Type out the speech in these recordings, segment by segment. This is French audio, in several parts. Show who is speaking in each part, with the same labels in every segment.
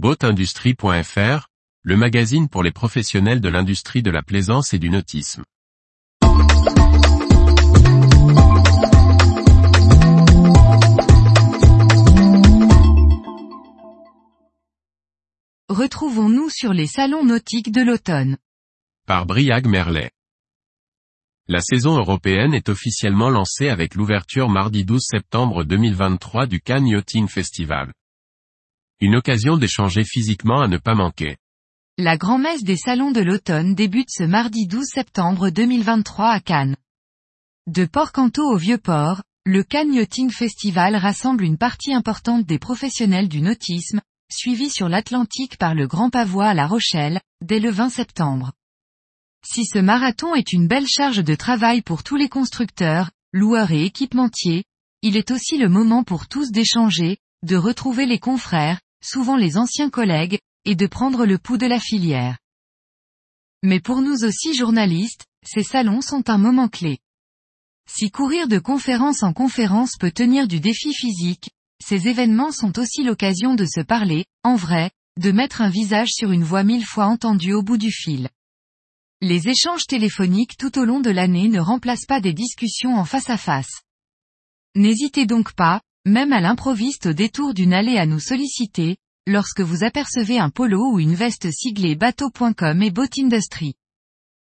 Speaker 1: Boatindustrie.fr, le magazine pour les professionnels de l'industrie de la plaisance et du nautisme.
Speaker 2: Retrouvons-nous sur les salons nautiques de l'automne.
Speaker 1: Par Briag Merlet. La saison européenne est officiellement lancée avec l'ouverture mardi 12 septembre 2023 du Cannes Yachting Festival. Une occasion d'échanger physiquement à ne pas manquer.
Speaker 2: La grand-messe des salons de l'automne débute ce mardi 12 septembre 2023 à Cannes. De Port-Canto au Vieux-Port, le Cannes Yachting Festival rassemble une partie importante des professionnels du nautisme, suivi sur l'Atlantique par le Grand Pavois à La Rochelle, dès le 20 septembre. Si ce marathon est une belle charge de travail pour tous les constructeurs, loueurs et équipementiers, il est aussi le moment pour tous d'échanger, de retrouver les confrères, souvent les anciens collègues, et de prendre le pouls de la filière. Mais pour nous aussi journalistes, ces salons sont un moment clé. Si courir de conférence en conférence peut tenir du défi physique, ces événements sont aussi l'occasion de se parler, en vrai, de mettre un visage sur une voix mille fois entendue au bout du fil. Les échanges téléphoniques tout au long de l'année ne remplacent pas des discussions en face à face. N'hésitez donc pas, même à l'improviste au détour d'une allée à nous solliciter, lorsque vous apercevez un polo ou une veste siglée bateau.com et Boat Industry.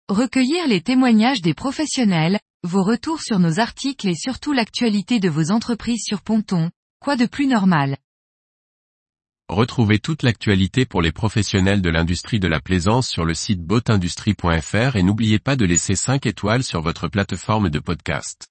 Speaker 2: Recueillir les témoignages des professionnels, vos retours sur nos articles et surtout l'actualité de vos entreprises sur Ponton, quoi de plus normal?
Speaker 1: Retrouvez toute l'actualité pour les professionnels de l'industrie de la plaisance sur le site boatindustrie.fr et n'oubliez pas de laisser 5 étoiles sur votre plateforme de podcast.